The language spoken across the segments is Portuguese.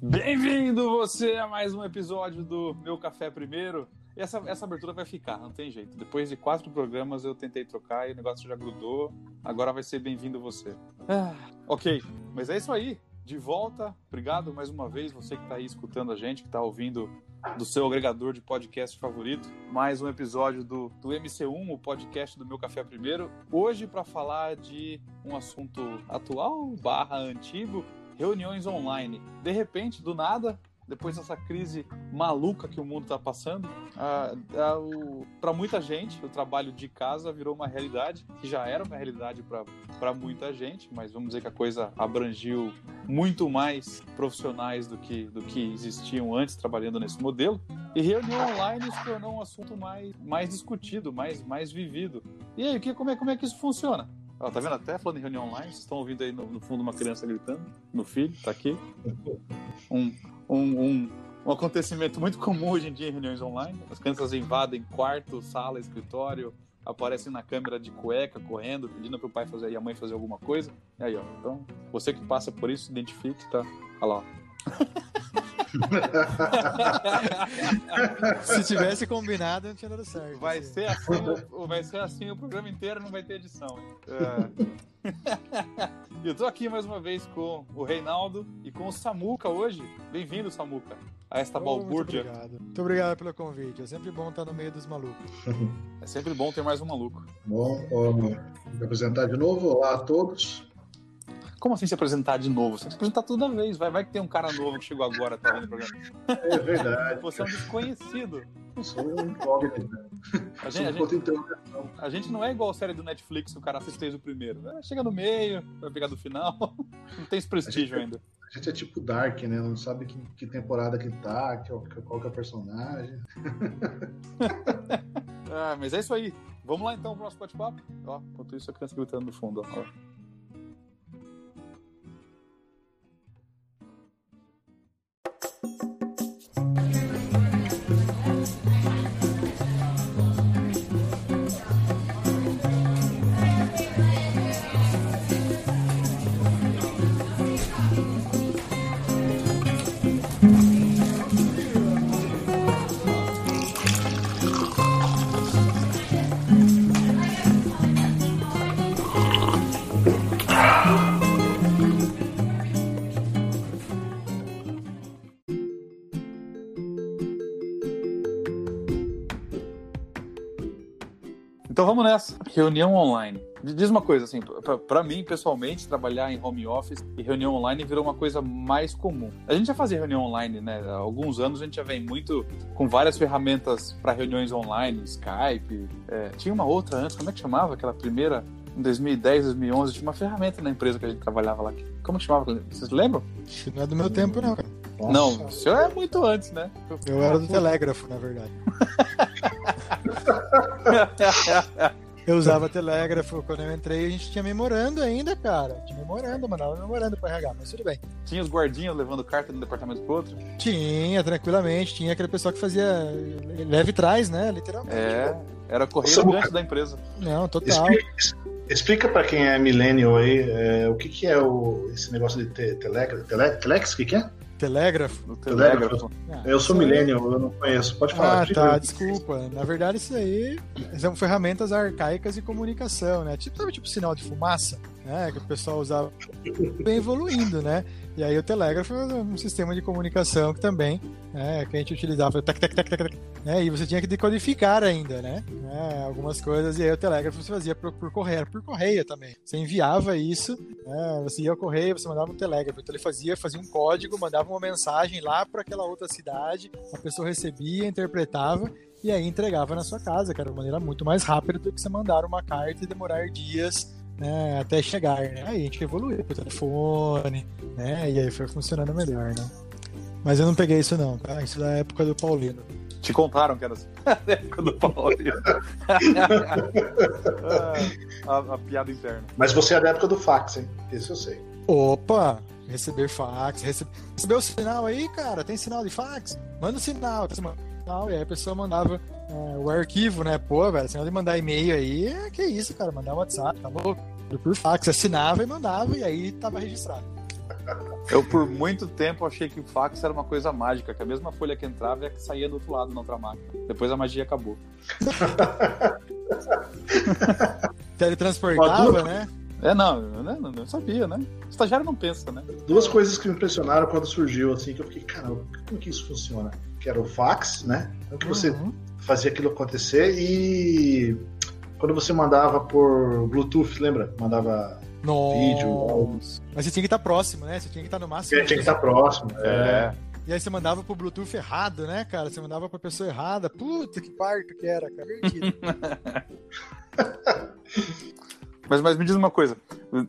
Bem-vindo você a mais um episódio do Meu Café Primeiro. Essa, essa abertura vai ficar, não tem jeito. Depois de quatro programas eu tentei trocar e o negócio já grudou. Agora vai ser bem-vindo você. Ah, ok, mas é isso aí. De volta, obrigado mais uma vez você que está aí escutando a gente, que está ouvindo do seu agregador de podcast favorito. Mais um episódio do, do MC1, o podcast do Meu Café Primeiro. Hoje para falar de um assunto atual barra antigo, reuniões online. De repente, do nada, depois dessa crise maluca que o mundo está passando, para muita gente, o trabalho de casa virou uma realidade, que já era uma realidade para muita gente, mas vamos dizer que a coisa abrangiu muito mais profissionais do que, do que existiam antes trabalhando nesse modelo. E reunião online se tornou um assunto mais, mais discutido, mais, mais vivido. E aí, que, como, é, como é que isso funciona? Ó, tá vendo até falando em reunião online? Vocês estão ouvindo aí no, no, fundo uma criança gritando? No filho, tá aqui. Um, um, um, um acontecimento muito comum hoje em dia em reuniões online. As crianças invadem quarto, sala, escritório, aparecem na câmera de cueca, correndo, pedindo pro pai fazer e a mãe fazer alguma coisa. E aí, ó. Então, você que passa por isso, identifique, tá? Olha lá, ó. Se tivesse combinado, não tinha dado certo. Vai ser assim, vai ser assim o programa inteiro, não vai ter edição. É. Eu tô aqui mais uma vez com o Reinaldo e com o Samuca hoje. Bem-vindo, Samuca, a esta oh, balbúrdia. Muito obrigado. Muito obrigado pelo convite. É sempre bom estar no meio dos malucos. É sempre bom ter mais um maluco. Bom, vamos me apresentar de novo. Olá a todos. Como assim se apresentar de novo? Você tem que se apresentar toda vez. Vai, vai que tem um cara novo que chegou agora, tá vendo o programa. É verdade. Você é um desconhecido. Eu sou um incógnito. A gente, a, gente, a gente não é igual a série do Netflix, o cara assiste o primeiro. É, chega no meio, vai pegar do final. Não tem esse prestígio a ainda. A gente é tipo Dark, né? Não sabe que, que temporada que tá, que, qual que é o personagem. ah, mas é isso aí. Vamos lá então pro nosso bate-papo. Enquanto isso, a criança gritando no fundo. Ó. Vamos nessa. Reunião online. Diz uma coisa, assim, para mim, pessoalmente, trabalhar em home office e reunião online virou uma coisa mais comum. A gente já fazia reunião online, né? Há alguns anos a gente já vem muito com várias ferramentas para reuniões online, Skype. É, tinha uma outra antes, como é que chamava? Aquela primeira, em 2010, 2011, tinha uma ferramenta na empresa que a gente trabalhava lá. Como que chamava? Vocês lembram? Não é do meu tempo, não, cara. Nossa. Não, o senhor é muito antes, né? Eu era do telégrafo, na verdade. eu usava telégrafo quando eu entrei, a gente tinha memorando ainda, cara. Tinha memorando, mandava memorando para RH, mas tudo bem. Tinha os guardinhas levando carta de um departamento pro outro? Tinha, tranquilamente. Tinha aquele pessoal que fazia leve trás, né? Literalmente. É, era correio gigante da empresa. Não, total. Explica, explica para quem é millennial aí é, o que, que é o, esse negócio de te, telex, telex, o que, que é? Telégrafo? Telégrafo. Ah, eu sou millennial, eu não conheço. Pode falar. Ah, tá, desculpa. Na verdade, isso aí são ferramentas arcaicas de comunicação, né? Tipo, sabe, tipo sinal de fumaça, né? Que o pessoal usava. Bem evoluindo, né? E aí o telégrafo é um sistema de comunicação que também, né, que a gente utilizava, tac, tac, tac, tac, né, e você tinha que decodificar ainda, né, né algumas coisas, e aí o telégrafo você fazia por, por correio, por correio também. Você enviava isso, né, você ia ao correio, você mandava um telégrafo, então ele fazia, fazia um código, mandava uma mensagem lá para aquela outra cidade, a pessoa recebia, interpretava, e aí entregava na sua casa, que era uma maneira muito mais rápida do que você mandar uma carta e demorar dias né, até chegar, né? Aí a gente evoluiu pro telefone, né? E aí foi funcionando melhor, né? Mas eu não peguei isso não, tá? Isso da época do Paulino. Te contaram que era assim. da época do Paulino. a, a, piada interna. Mas você é da época do fax, hein? Isso eu sei. Opa! Receber fax, receber, recebeu o sinal aí, cara? Tem sinal de fax? Manda o sinal, tá sinal. E aí a pessoa mandava é, o arquivo, né? Pô, velho, senão de mandar e-mail aí, é, que isso, cara, mandar um WhatsApp, tá louco? Por fax, assinava e mandava, e aí tava registrado. Eu, por muito tempo, achei que o fax era uma coisa mágica, que a mesma folha que entrava é que saía do outro lado na outra máquina. Depois a magia acabou. Teletransportava, né? É, não, eu não, não sabia, né? O estagiário não pensa, né? Duas coisas que me impressionaram quando surgiu, assim, que eu fiquei, caramba, como que isso funciona? Que era o fax, né? Como que você Uhum. Fazia aquilo acontecer e quando você mandava por Bluetooth, lembra? Mandava vídeo, áudio. Nossa. Mas você tinha que estar próximo, né? Você tinha que estar no máximo. Tinha que estar próximo. É. E aí você mandava pro Bluetooth errado, né, cara? Você mandava pra pessoa errada. Puta que parto que era, cara. Mas, mas me diz uma coisa.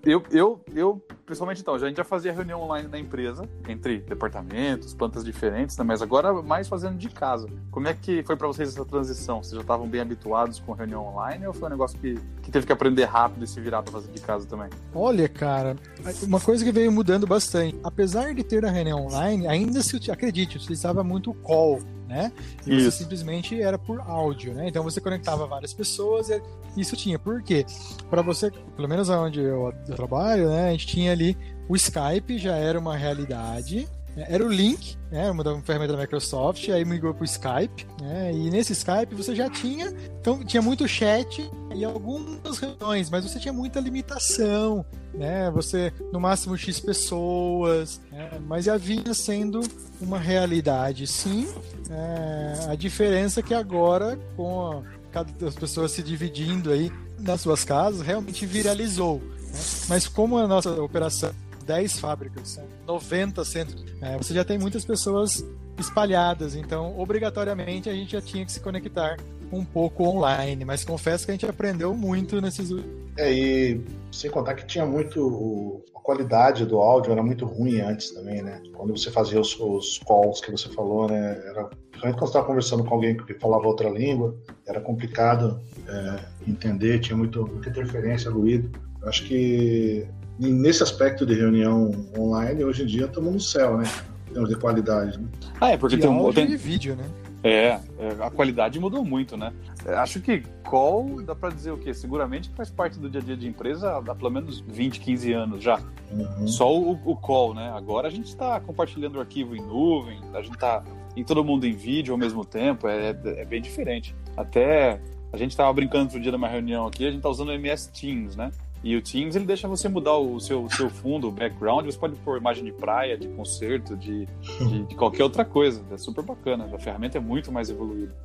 Eu, eu, eu, pessoalmente, então, a gente já fazia reunião online na empresa, entre departamentos, plantas diferentes, né? mas agora mais fazendo de casa. Como é que foi pra vocês essa transição? Vocês já estavam bem habituados com reunião online ou foi um negócio que, que teve que aprender rápido e se virar pra fazer de casa também? Olha, cara, uma coisa que veio mudando bastante. Apesar de ter a reunião online, ainda se, acredite, utilizava muito o call, né? E você Isso. simplesmente era por áudio, né? Então você conectava várias pessoas e isso tinha. Por quê? Para você, pelo menos onde eu, eu trabalho, né? A gente tinha ali o Skype, já era uma realidade. Né? Era o link, né? Uma ferramenta da Microsoft, aí migrou para o Skype, né? E nesse Skype você já tinha, então tinha muito chat e algumas reuniões, mas você tinha muita limitação, né? Você no máximo x pessoas, né? mas já vinha sendo uma realidade, sim. É, a diferença é que agora com a, as pessoas se dividindo aí nas suas casas realmente viralizou. né? Mas como a nossa operação 10 fábricas, são 90 centros, é, você já tem muitas pessoas espalhadas, então obrigatoriamente a gente já tinha que se conectar um pouco online, mas confesso que a gente aprendeu muito nesses É, e sem contar que tinha muito. a qualidade do áudio era muito ruim antes também, né? Quando você fazia os, os calls que você falou, né? Era, principalmente quando estava conversando com alguém que falava outra língua, era complicado é, entender, tinha muito, muita interferência, ruído. Eu acho que nesse aspecto de reunião online, hoje em dia estamos no céu, né? Em termos de qualidade. Né? Ah, é, porque de tem um. áudio Tem, e vídeo, né? É, é, a qualidade mudou muito, né? É, Acho que call, dá pra dizer o quê? Seguramente faz parte do dia a dia de empresa há pelo menos 20, 15 anos já. Uhum. Só o, o call, né? Agora a gente tá compartilhando o arquivo em nuvem, a gente tá em todo mundo em vídeo ao mesmo tempo, é, é bem diferente. Até a gente tava brincando outro dia numa reunião aqui, a gente tá usando o MS Teams, né? E o Teams ele deixa você mudar o seu, seu fundo, o background, você pode pôr imagem de praia, de concerto, de, de, de qualquer outra coisa. É super bacana. A ferramenta é muito mais evoluída.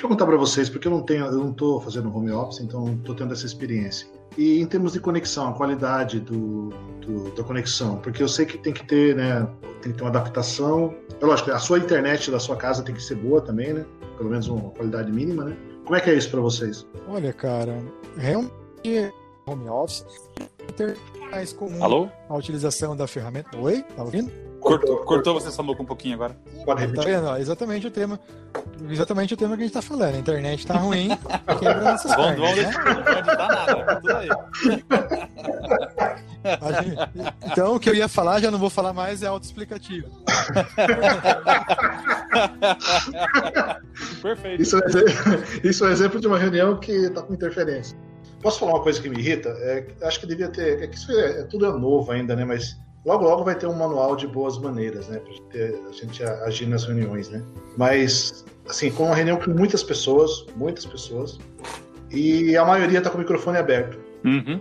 Deixa eu perguntar para vocês, porque eu não tenho, eu não estou fazendo home office, então não estou tendo essa experiência. E em termos de conexão, a qualidade do, do- da conexão, porque eu sei que tem que ter, né, tem que ter uma adaptação. É lógico, a sua internet da sua casa tem que ser boa também, né? Pelo menos uma qualidade mínima, né? Como é que é isso para vocês? Olha, cara, realmente home office ter mais comum Alô? a utilização da ferramenta. Oi? Tá ouvindo? Cortou, cortou você essa boca um pouquinho agora. Pode Tá repetir? vendo? Ó, exatamente o tema. Exatamente o tema que a gente tá falando. A internet tá ruim, quebra nossas vamos né? não vai editar nada, tá tudo aí. Gente- Então, o que eu ia falar, já não vou falar mais, é autoexplicativo. Perfeito. Isso é, isso é um exemplo de uma reunião que está com interferência. Posso falar uma coisa que me irrita? É, acho que devia ter. É que isso é, é tudo é novo ainda, né? Mas logo logo vai ter um manual de boas maneiras, né? Pra a gente agir nas reuniões, né? Mas, assim, com uma reunião com muitas pessoas, muitas pessoas, e a maioria está com o microfone aberto, Uhum.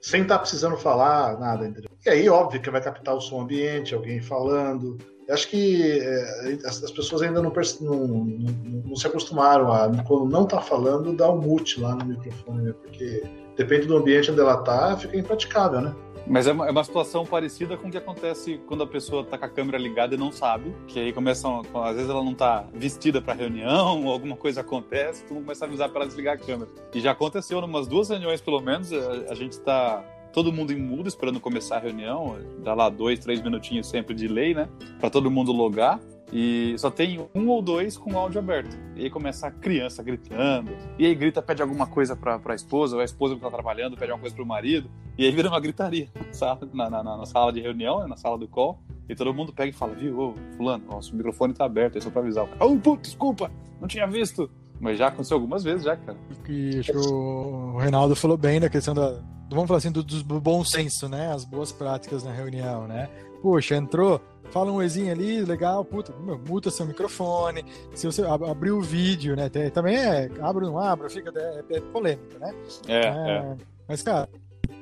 sem estar precisando falar nada, entendeu? E aí, óbvio que vai captar o som ambiente, alguém falando. Eu acho que é, as, as pessoas ainda não, não, não- não se acostumaram a, quando não tá falando, dar o mute lá no microfone, né? Porque depende do ambiente onde ela tá, fica impraticável, né? Mas é uma, é uma situação parecida com o que acontece quando a pessoa tá com a câmera ligada e não sabe. Que aí começam. Às vezes ela não tá vestida pra reunião, ou alguma coisa acontece, tu começa a avisar pra ela desligar a câmera. E já aconteceu em umas duas reuniões, pelo menos, a, a gente tá. Todo mundo em mudo esperando começar a reunião, dá lá dois, três minutinhos sempre de lei, né? Pra todo mundo logar. E só tem um ou dois com o áudio aberto. E aí começa a criança gritando. E aí grita, pede alguma coisa pra, pra esposa, ou a esposa que tá trabalhando pede alguma coisa pro marido. E aí vira uma gritaria na na, na- na sala de reunião, né, na sala do call. E todo mundo pega e fala, viu, ô, fulano, nosso microfone tá aberto, é só pra avisar. Cara, oh, putz, desculpa, não tinha visto. Mas já aconteceu algumas vezes, já, cara. E acho que o Reinaldo falou bem da questão da. Vamos falar assim, do, do bom senso, né? As boas práticas na reunião, né? Poxa, entrou, fala um oizinho ali, legal, puta, muta seu microfone. Se você ab abrir o vídeo, né? Também é, abre ou não abre, fica, é, é polêmico, né? É, é, é. Mas, cara,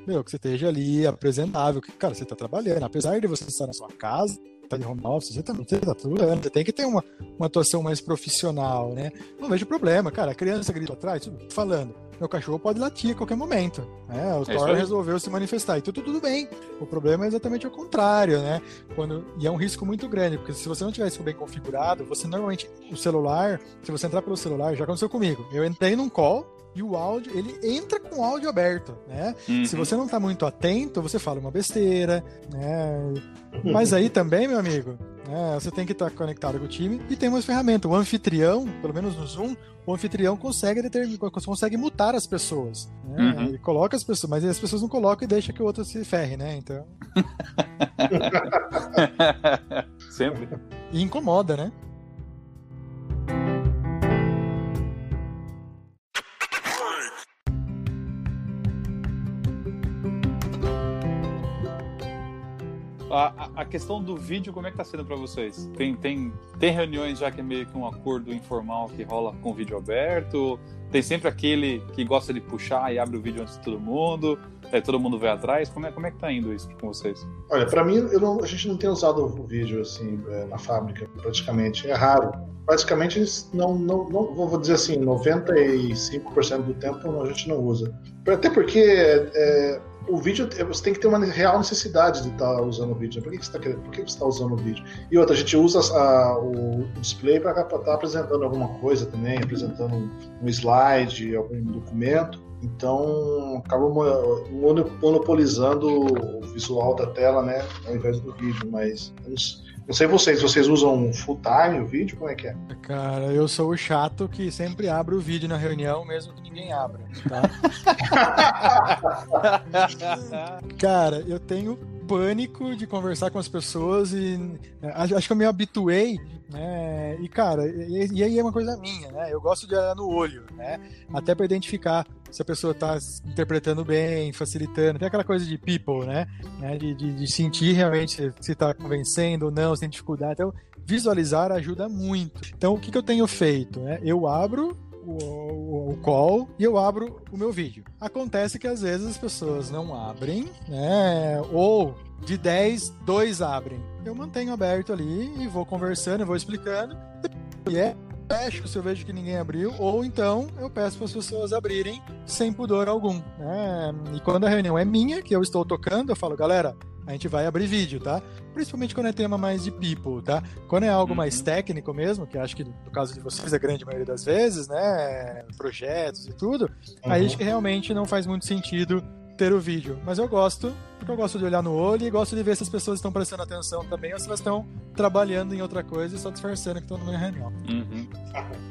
meu, que você esteja ali apresentável, que, cara, você tá trabalhando. Apesar de você estar na sua casa, tá de home office, você também tá, tá trabalhando, você tem que ter uma, uma atuação mais profissional, né? Não vejo problema, cara. A criança grita atrás, falando. Meu cachorro pode latir a qualquer momento. Né? O é Thor resolveu se manifestar. E tudo, tudo bem. O problema é exatamente o contrário, né? Quando, e é um risco muito grande, porque se você não tiver isso bem configurado, você normalmente, o celular, se você entrar pelo celular, já aconteceu comigo. Eu entrei num call, e o áudio, ele entra com o áudio aberto, né? Uhum. Se você não está muito atento, você fala uma besteira, né? Mas aí também, meu amigo, né, você tem que estar conectado com o time e tem umas ferramentas. O anfitrião, pelo menos no Zoom, o anfitrião consegue determinar, consegue mutar as pessoas. Né? Uhum. Ele coloca as pessoas, mas as pessoas não colocam e deixa que o outro se ferre, né? Então. Sempre. E incomoda, né? A, a, questão do vídeo, como é que tá sendo para vocês? Tem, tem, tem reuniões já que é meio que um acordo informal que rola com vídeo aberto? Tem sempre aquele que gosta de puxar e abre o vídeo antes de todo mundo? Aí todo mundo vai atrás? Como é, como é que tá indo isso com vocês? Olha, para mim, não, a gente não tem usado o vídeo assim é, na fábrica, praticamente. É raro. Praticamente, não, não, não vou dizer assim, 95% do tempo a gente não usa. Até porque é, o vídeo, você tem que ter uma real necessidade de estar tá usando o vídeo. Por que, você está querendo? Por que você está usando o vídeo? E outra, a gente usa a, o display para estar tá apresentando alguma coisa também, apresentando um slide, algum documento. Então, acaba monopolizando o visual da tela, né, ao invés do vídeo. Mas não sei vocês, vocês usam full time o vídeo? Como é que é? Cara, eu sou o chato que sempre abre o vídeo na reunião, mesmo que ninguém abra, tá? Cara, eu tenho pânico de conversar com as pessoas e é, acho que eu me habituei, né? E cara, e, e aí é uma coisa minha, né? Eu gosto de olhar no olho, né? Até para identificar se a pessoa está interpretando bem, facilitando, tem aquela coisa de people, né? né? De, de, de sentir realmente se está convencendo ou não, se tem dificuldade. Então, visualizar ajuda muito. Então, o que, que eu tenho feito? Né? Eu abro o, o, call e eu abro o meu vídeo. Acontece que às vezes as pessoas não abrem, né? Ou de 10, dois abrem. Eu mantenho aberto ali e vou conversando, vou explicando. E é fecho se eu vejo que ninguém abriu, ou então eu peço para as pessoas abrirem sem pudor algum. Né? E quando a reunião é minha, que eu estou tocando, eu falo, galera, a gente vai abrir vídeo, tá? Principalmente quando é tema mais de people, tá? Quando é algo uhum. mais técnico mesmo, que acho que no caso de vocês, a grande maioria das vezes, né? Projetos e tudo, uhum. aí acho que realmente não faz muito sentido ter o vídeo. Mas eu gosto, porque eu gosto de olhar no olho e gosto de ver se as pessoas estão prestando atenção também ou se elas estão trabalhando em outra coisa e só disfarçando que estão numa reunião. Uhum.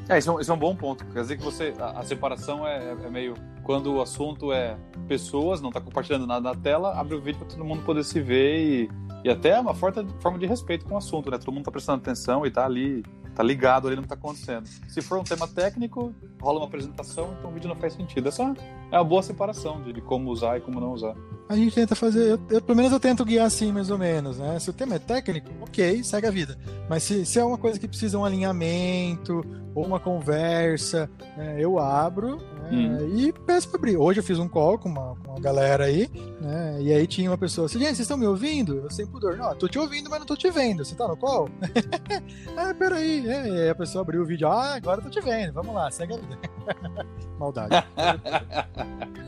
É, isso é, um, isso é, um, bom ponto. Quer dizer que você. A, a separação é, é, meio. Quando o assunto é pessoas, não está compartilhando nada na tela, abre o vídeo para todo mundo poder se ver e, e até é uma forte forma de respeito com o assunto, né? Todo mundo está prestando atenção e está ali tá ligado ali no que tá acontecendo. Se for um tema técnico, rola uma apresentação, então o vídeo não faz sentido. Essa é uma boa separação de, de como usar e como não usar. A gente tenta fazer, eu, eu, pelo menos eu tento guiar assim, mais ou menos, né? Se o tema é técnico, ok, segue a vida. Mas se, se é uma coisa que precisa um alinhamento ou uma conversa, né, eu abro hum. e peço para abrir. Hoje eu fiz um call com uma, com uma galera aí, né? E aí tinha uma pessoa assim, gente, vocês estão me ouvindo? Eu sem pudor, não, tô te ouvindo, mas não tô te vendo. Você tá no call? ah, peraí. É, e aí a pessoa abriu o vídeo, ah, agora eu tô te vendo, vamos lá, segue a vida. Maldade.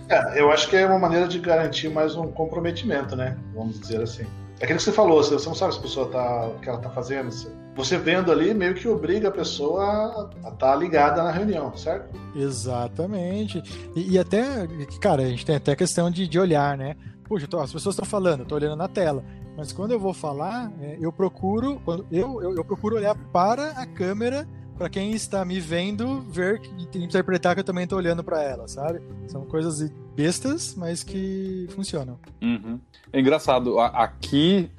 é, eu acho que é uma maneira de garantir mais um comprometimento, né? Vamos dizer assim. É aquilo que você falou, você não sabe se a pessoa tá, o que ela tá fazendo. Você vendo ali meio que obriga a pessoa a estar tá ligada na reunião, certo? Exatamente. E, e, até, cara, a gente tem até questão de, de olhar, né? Puxa, tô, as pessoas estão falando, eu tô olhando na tela. Mas quando eu vou falar, é, eu procuro, eu, eu, eu procuro olhar para a câmera para quem está me vendo ver e interpretar que eu também estou olhando para ela, sabe? São coisas bestas, mas que funcionam. Uhum. É engraçado. Aqui,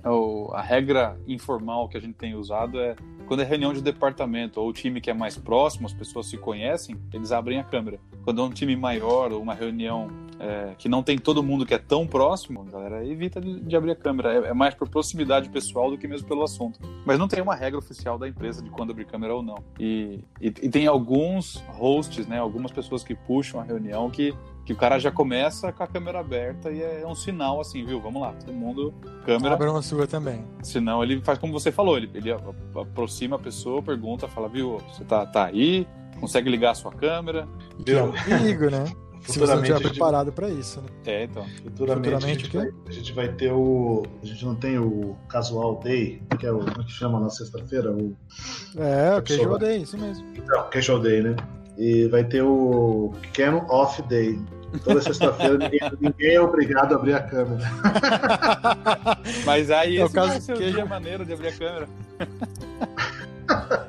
a regra informal que a gente tem usado é quando é reunião de departamento ou o time que é mais próximo, as pessoas se conhecem, eles abrem a câmera. Quando é um time maior ou uma reunião é, que não tem todo mundo que é tão próximo, a galera evita de, de abrir a câmera. É, é, mais por proximidade pessoal do que mesmo pelo assunto. Mas não tem uma regra oficial da empresa de quando abrir câmera ou não. E, e, e tem alguns hosts, né, algumas pessoas que puxam a reunião que que o cara já começa com a câmera aberta e é um sinal assim, viu? Vamos lá, todo mundo, câmera. Abra uma sua também. Senão ele faz como você falou, ele, ele aproxima a pessoa, pergunta, fala, viu, você tá, tá aí, consegue ligar a sua câmera. Que é um perigo, né? Se você não estiver preparado para isso, né? É, então. Futuramente, Futuramente a, gente vai, a gente vai ter o. A gente não tem o Casual Day, que é o como é que chama na sexta-feira? O... É, o Casual Day, isso mesmo. Então, Casual Day, né? E vai ter o Cam Off Day. Toda sexta-feira ninguém, ninguém, é obrigado a abrir a câmera. Mas aí é é o caso que... dia maneiro de abrir a câmera.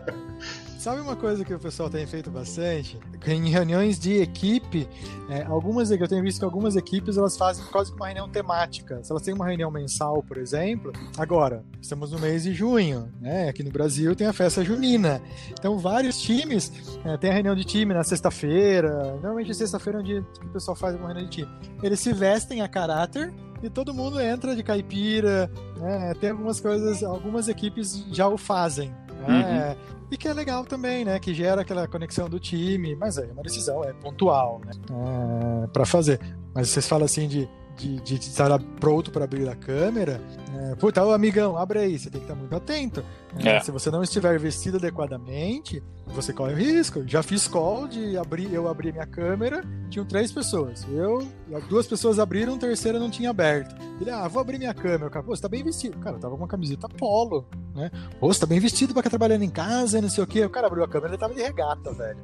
Sabe uma coisa que o pessoal tem feito bastante? Em reuniões de equipe, é, algumas eu tenho visto que algumas equipes elas fazem quase que uma reunião temática. Se elas têm uma reunião mensal, por exemplo, agora estamos no mês de junho, né? Aqui no Brasil tem a festa junina. Então vários times é, a reunião de time na sexta-feira. Normalmente sexta-feira é um dia que o pessoal faz uma reunião de time. Eles se vestem a caráter e todo mundo entra de caipira. Né? Tem algumas coisas, algumas equipes já o fazem. Né? Uhum. E que é legal também, né? Que gera aquela conexão do time, mas é uma decisão, é pontual, né? É, para fazer. Mas vocês falam assim de de, de, estar pronto para abrir a câmera, é, pô, tá amigão, abre aí, você tem que estar muito atento. É, é. Se você não estiver vestido adequadamente, você corre o risco. Já fiz call de abrir, eu abri minha câmera, tinham três pessoas. Eu, duas pessoas abriram, a terceira não tinha aberto. Ele, ah, vou abrir minha câmera. cara, pô, você tá bem vestido. Cara, eu tava com uma camiseta polo, né? Pô, você tá bem vestido pra estar trabalhando em casa, não sei o quê. O cara abriu a câmera, ele tava de regata, velho.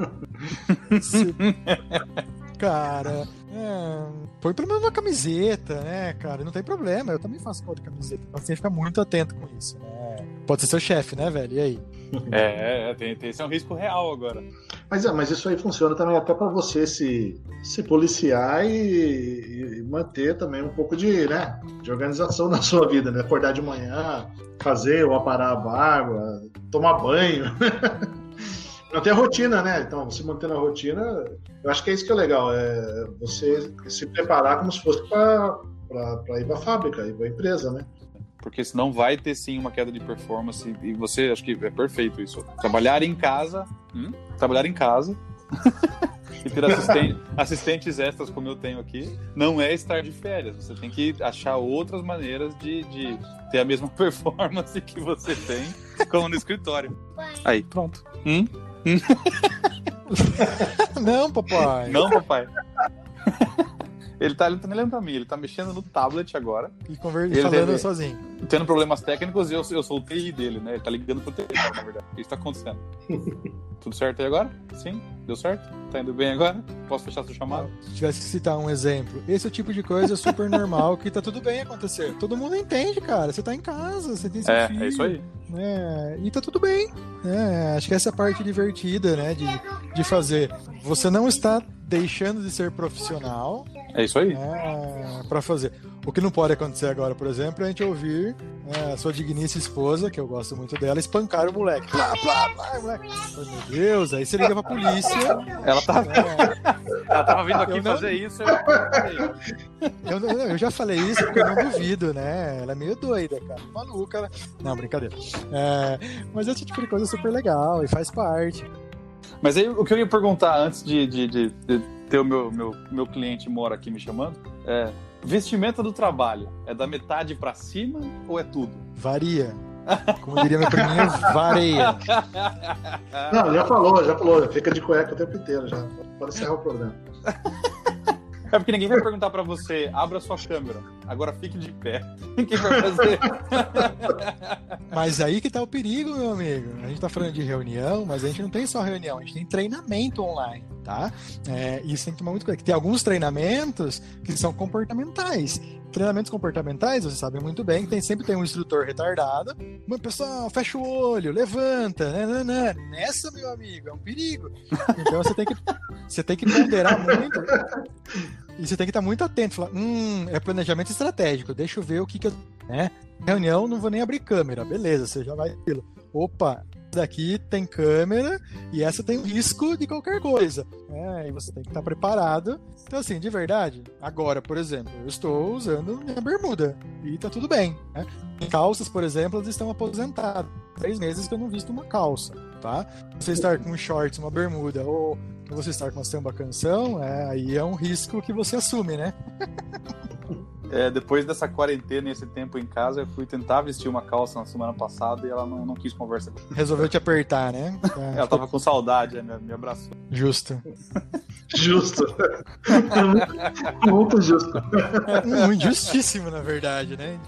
Se... cara. É, põe pelo menos uma camiseta, né, cara? Não tem problema, eu também faço cor de camiseta. Tem que ficar muito atento com isso, né? Pode ser seu chefe, né, velho? E aí? É, é tem, tem, esse é um risco real agora. Mas, é, mas isso aí funciona também até para você se, se policiar e, e, manter também um pouco de, né, de organização na sua vida, né? Acordar de manhã, fazer ou aparar a barba, tomar banho. Manter a rotina, né? Então, você mantendo a rotina, eu acho que é isso que é legal, é você se preparar como se fosse para ir para a fábrica, ir para a empresa, né? Porque senão vai ter sim uma queda de performance e você, acho que é perfeito isso. Trabalhar em casa, hum? trabalhar em casa e ter assistente, assistentes extras como eu tenho aqui, não é estar de férias. Você tem que achar outras maneiras de, de ter a mesma performance que você tem como no escritório. Aí, pronto. Hum? Não, papai. Não, papai. Ele tá, ele tá nem olhando pra mim, ele tá mexendo no tablet agora. E conversando falando sozinho. Tendo problemas técnicos e eu, eu sou o TI dele, né? Ele tá ligando pro TI, na verdade. O que está acontecendo? Tudo certo aí agora? Sim? Deu certo? Tá indo bem agora? Posso fechar sua chamada? Se tivesse que citar um exemplo, esse é o tipo de coisa super normal que tá tudo bem acontecer. Todo mundo entende, cara. Você tá em casa, você tem seu é, filho. É isso aí. É, e tá tudo bem. É, acho que essa é a parte divertida, né? De, de fazer. Você não está deixando de ser profissional. É isso aí. É, para fazer. O que não pode acontecer agora, por exemplo, é a gente ouvir é, a sua digníssima esposa, que eu gosto muito dela, espancar o moleque. Plá, plá, plá, moleque. Oh, meu Deus, aí você liga pra polícia. Ela tá. É... Ela tava vindo aqui não... fazer isso. Eu... Eu, eu, já falei isso porque eu não duvido, né? Ela é meio doida, cara. Maluca. Não, brincadeira. É... Mas esse tipo de coisa super legal e faz parte. Mas aí o que eu ia perguntar antes de, de, de, de ter o meu, meu, meu cliente mora aqui me chamando é vestimenta do trabalho é da metade para cima ou é tudo? Varia. Como diria meu priminho, vareia. Não, já falou, já falou. Fica de cueca o tempo inteiro já. Pode encerrar o programa. É porque ninguém vai perguntar para você, abra sua câmera, agora fique de pé. Quem vai fazer? Mas aí que tá o perigo, meu amigo. A gente tá falando de reunião, mas a gente não tem só reunião, a gente tem treinamento online, tá? É, isso tem que tomar muito cuidado. Tem alguns treinamentos que são comportamentais. Treinamentos comportamentais, você sabe muito bem, tem, sempre tem um instrutor retardado. Mas, pessoal, fecha o olho, levanta, né, né, né. Nessa, meu amigo, é um perigo. Então você tem que, você tem que ponderar muito. E você tem que estar muito atento. Falar, hum, é planejamento estratégico, deixa eu ver o que, que eu. Né? Reunião, não vou nem abrir câmera. Beleza, você já vai. opa, daqui tem câmera e essa tem risco de qualquer coisa. Né? E você tem que estar preparado. Então, assim, de verdade, agora, por exemplo, eu estou usando minha bermuda e tá tudo bem. Né? Calças, por exemplo, elas estão aposentadas. Três meses que eu não visto uma calça, tá? Você estar com shorts, uma bermuda ou você estar com uma samba canção, é, aí é um risco que você assume, né? É, depois dessa quarentena e esse tempo em casa, eu fui tentar vestir uma calça na semana passada e ela não, não quis conversar comigo. Resolveu te apertar, né? É, ela tava com saudade, me, me abraçou. Justo. Justo. muito justo. Muito justíssimo, na verdade, né?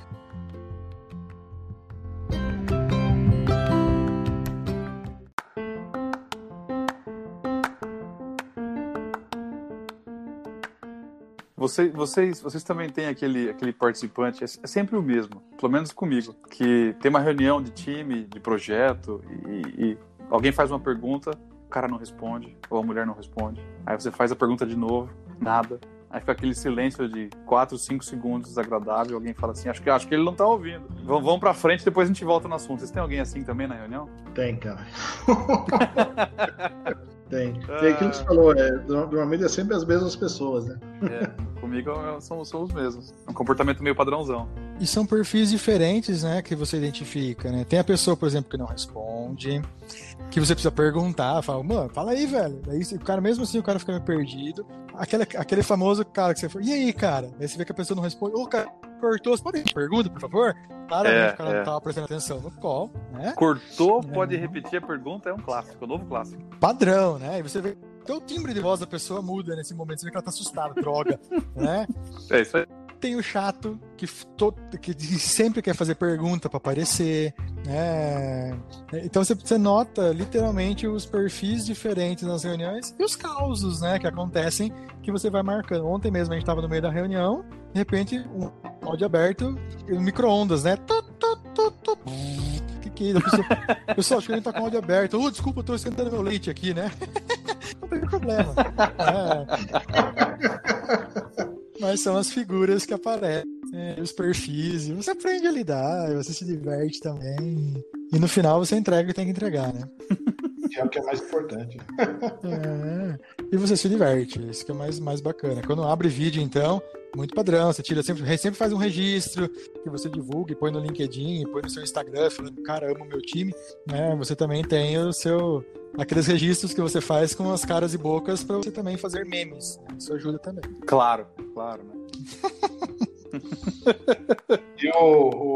Você, vocês, vocês também têm aquele, aquele participante, é, é sempre o mesmo, pelo menos comigo, que tem uma reunião de time, de projeto, e, e alguém faz uma pergunta, o cara não responde, ou a mulher não responde. Aí você faz a pergunta de novo, nada. Aí fica aquele silêncio de 4, 5 segundos desagradável. Alguém fala assim: acho que, acho que ele não tá ouvindo. Vamos, vamos pra frente, depois a gente volta no assunto. Vocês têm alguém assim também na reunião? Tem, cara. Tem. Tem aquilo que você falou, é, normalmente é sempre as mesmas pessoas, né? É, comigo são, são os mesmos. É um comportamento meio padrãozão. E são perfis diferentes, né, que você identifica, né? Tem a pessoa, por exemplo, que não responde, que você precisa perguntar, fala, mano, fala aí, velho. Aí o cara, mesmo assim, o cara fica meio perdido. Aquele, aquele famoso cara que você fala, e aí, cara? Aí você vê que a pessoa não responde, ô, cara, cortou, você pode repetir pergunta, por favor? Claramente é, o cara é. não tava prestando atenção no call, né? Cortou, pode repetir a pergunta, é um clássico, um novo clássico. Padrão, né? E você vê até o timbre de voz da pessoa muda nesse momento, você vê que ela tá assustada, droga, né? É isso aí tem o chato que, to, que sempre quer fazer pergunta para aparecer, né? Então você, você, nota literalmente os perfis diferentes nas reuniões e os causos, né, que acontecem que você vai marcando. Ontem mesmo a gente estava no meio da reunião, de repente um áudio aberto, micro-ondas, né? Que que é isso? Pessoal, acho que gente tá com áudio aberto. Oh, desculpa, eu tô esquentando meu leite aqui, né? Não tem problema. É mas são as figuras que aparecem, é, os perfis, você aprende a lidar, você se diverte também. E no final você entrega o que tem que entregar, né? É o que é mais importante. É, e você se diverte, isso que é mais, mais bacana. Quando abre vídeo, então, muito padrão, você tira sempre, sempre faz um registro que você divulga e põe no LinkedIn, põe no seu Instagram, falando, cara, amo meu time, né? Você também tem o seu aqueles registros que você faz com as caras e bocas para você também fazer memes. Isso ajuda também. Claro, claro, né? e o, o,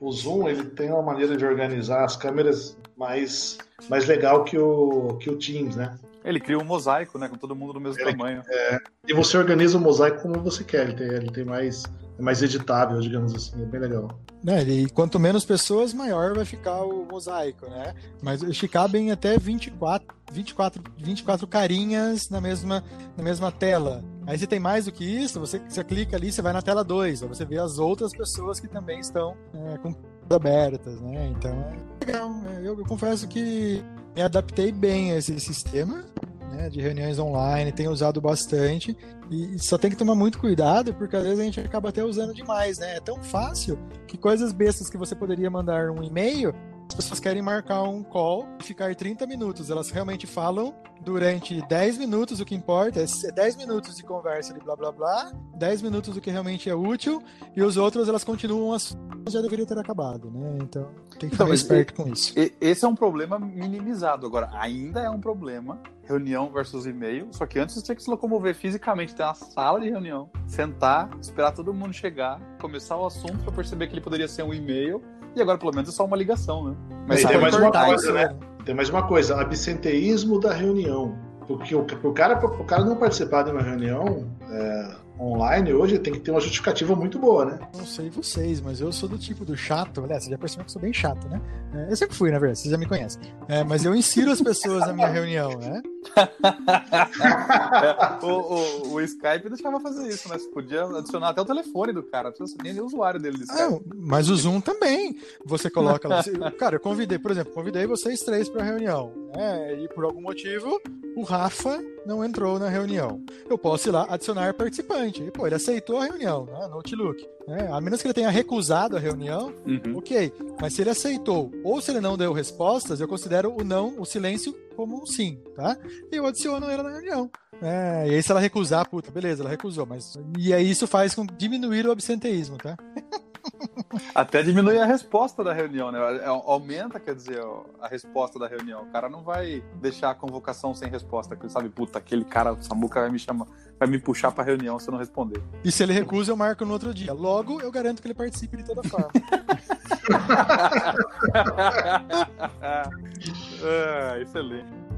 o, Zoom ele tem uma maneira de organizar as câmeras mais, mais legal que o, que o Teams, né? Ele cria um mosaico, né? Com todo mundo do mesmo ele, tamanho. É, e você organiza o mosaico como você quer. Ele tem, ele tem mais é mais editável, digamos assim, é bem legal. É, e quanto menos pessoas, maior vai ficar o mosaico, né? Mas eles cabem até 24, 24, 24 carinhas na mesma, na mesma tela. Aí você tem mais do que isso, você, você clica ali, você vai na tela 2, aí você vê as outras pessoas que também estão é, com abertas, né? Então é legal. Né? Eu, eu confesso que me adaptei bem a esse sistema né, de reuniões online, tenho usado bastante e só tem que tomar muito cuidado porque às vezes a gente acaba até usando demais, né? É tão fácil que coisas bestas que você poderia mandar um e-mail, pessoas querem marcar um call e ficar 30 minutos. Elas realmente falam durante 10 minutos o que importa, é 10 minutos de conversa de blá blá blá, 10 minutos do que realmente é útil, e os outros elas continuam as já deveria ter acabado, né? Então tem que ficar então, esperto com isso. Esse é um problema minimizado. Agora, ainda é um problema reunião versus e-mail, só que antes você tinha que se locomover fisicamente, ter uma sala de reunião, sentar, esperar todo mundo chegar, começar o assunto para perceber que ele poderia ser um e-mail, e agora pelo menos é só uma ligação, né? Mas tem mais uma coisa, isso, né? Tem mais uma coisa, absenteísmo da reunião. Porque o, o, cara, o cara não participar de uma reunião, é, online hoje tem que ter uma justificativa muito boa, né? Não sei vocês, mas eu sou do tipo do chato. Aliás, você já percebeu que eu sou bem chato, né? É, eu sempre fui, na verdade, vocês já me conhecem. É, mas eu insiro as pessoas na minha reunião, né? o, o, o, Skype deixava fazer isso, né? Você podia adicionar até o telefone do cara, não precisa nem o usuário dele. É, mas o Zoom também. Você coloca lá. cara, eu convidei, por exemplo, convidei vocês três para a reunião. Né? E por algum motivo, o Rafa não entrou na reunião. Eu posso ir lá adicionar participante. E, pô, ele aceitou a reunião, né, no Outlook. Né? A menos que ele tenha recusado a reunião, uhum. ok. Mas se ele aceitou ou se ele não deu respostas, eu considero o não, o silêncio, como um sim, tá? E eu adiciono ele na reunião. É, e aí se ela recusar, puta, beleza, ela recusou, mas. E aí isso faz com diminuir o absenteísmo, tá? Até diminui a resposta da reunião, né? É, aumenta, quer dizer, a resposta da reunião. O cara não vai deixar a convocação sem resposta, porque sabe, puta, aquele cara, o Samuca vai me chamar, vai me puxar pra reunião se eu não responder. E se ele recusa, eu marco no outro dia. Logo, eu garanto que ele participe de toda forma. ah, excelente.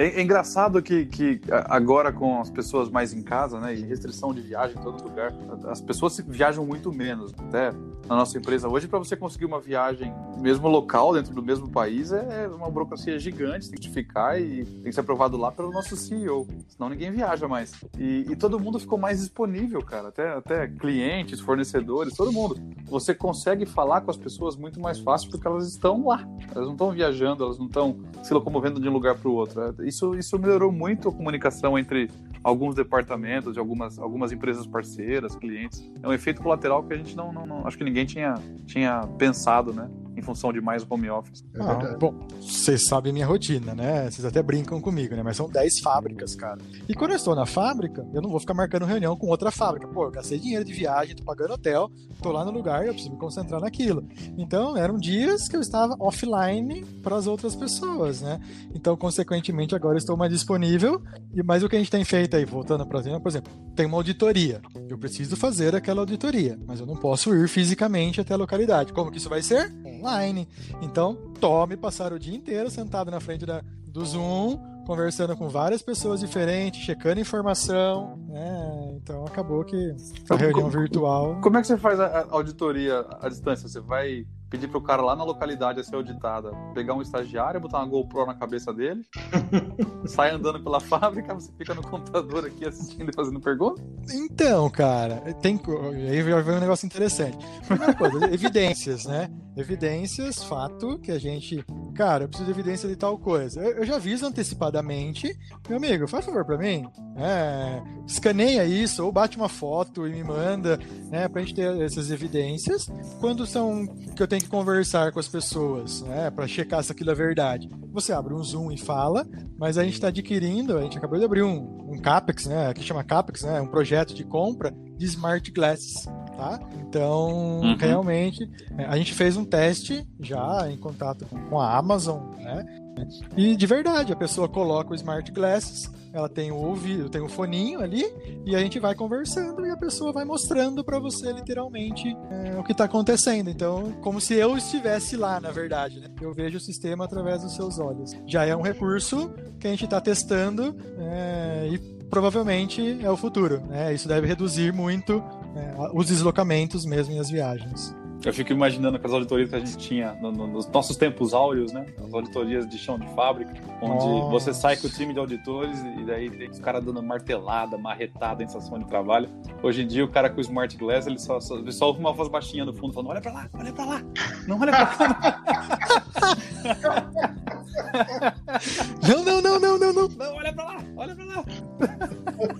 É, é, engraçado que, que agora com as pessoas mais em casa, né, e restrição de viagem em todo lugar, as pessoas viajam muito menos. Até na nossa empresa hoje, para você conseguir uma viagem mesmo local, dentro do mesmo país, é uma burocracia gigante, tem que ficar e tem que ser aprovado lá pelo nosso CEO, senão ninguém viaja mais. E, e todo mundo ficou mais disponível, cara, até, até clientes, fornecedores, todo mundo. Você consegue falar com as pessoas muito mais fácil porque elas estão lá, elas não estão viajando, elas não estão se locomovendo de um lugar para o outro. Isso, isso melhorou muito a comunicação entre alguns departamentos, de algumas, algumas empresas parceiras, clientes. É um efeito colateral que a gente não, não, não acho que ninguém tinha, tinha pensado, né? Em função de mais home office. É ah, bom, vocês sabem minha rotina, né? Vocês até brincam comigo, né? Mas são 10 fábricas, cara. E quando eu estou na fábrica, eu não vou ficar marcando reunião com outra fábrica. Pô, eu gastei dinheiro de viagem, tô pagando hotel, tô lá no lugar, eu preciso me concentrar naquilo. Então, eram dias que eu estava offline para as outras pessoas, né? Então, consequentemente, agora estou mais disponível. Mas o que a gente tem feito aí, voltando para por exemplo, tem uma auditoria. Eu preciso fazer aquela auditoria, mas eu não posso ir fisicamente até a localidade. Como que isso vai ser? online. Então, tome passar o dia inteiro sentado na frente da, do Zoom, conversando com várias pessoas diferentes, checando informação. Né? Então, acabou que a reunião virtual. Como é que você faz a auditoria à distância? Você vai pedir pro cara lá na localidade a ser auditada, pegar um estagiário, botar uma GoPro na cabeça dele, sai andando pela fábrica, você fica no computador aqui assistindo e fazendo pergunta? Então, cara, tem aí vem um negócio interessante. Primeira coisa, evidências, né? Evidências, fato que a gente, cara, eu preciso de evidência de tal coisa. Eu, eu já aviso antecipadamente, meu amigo, faz favor para mim, é, escaneia isso ou bate uma foto e me manda, né, pra gente ter essas evidências. Quando são que eu tenho que conversar com as pessoas, né, para checar se aquilo é verdade. Você abre um Zoom e fala, mas a gente está adquirindo, a gente acabou de abrir um, um CAPEX, né, que chama CAPEX, né, um projeto de compra de smart glasses. Tá? Então, uhum. realmente, é, a gente fez um teste já em contato com a Amazon, né? E de verdade, a pessoa coloca o smart glasses, ela tem o ouvido, tem o foninho ali, e a gente vai conversando e a pessoa vai mostrando para você literalmente é, o que está acontecendo. Então, como se eu estivesse lá, na verdade, né? Eu vejo o sistema através dos seus olhos. Já é um recurso que a gente está testando é, e provavelmente é o futuro. Né? Isso deve reduzir muito é, os deslocamentos mesmo e as viagens. Eu fico imaginando com as auditorias que a gente tinha no, no, nos nossos tempos áureos, né? As auditorias de chão de fábrica, onde Nossa. você sai com o time de auditores e daí tem os caras dando martelada, marretada em estação de trabalho. Hoje em dia, o cara com o Smart Glass, ele só, só, ele só ouve uma voz baixinha no fundo, falando: olha pra lá, olha pra lá, não olha pra cá. não, não, não, não, não, não. Não, olha pra lá, olha pra lá.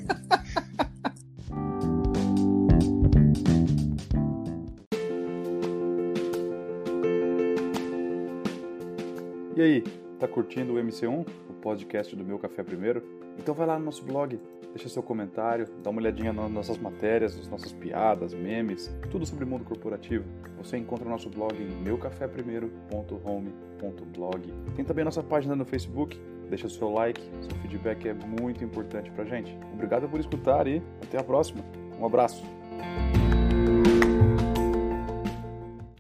tá curtindo o MC1, o podcast do Meu Café Primeiro? Então vai lá no nosso blog, deixa seu comentário, dá uma olhadinha nas nossas matérias, nas nossas piadas, memes, tudo sobre o mundo corporativo. Você encontra o nosso blog em meucaféprimeiro.home.blog. Tem também a nossa página no Facebook, deixa seu like, seu feedback é muito importante pra gente. Obrigado por escutar e até a próxima. Um abraço.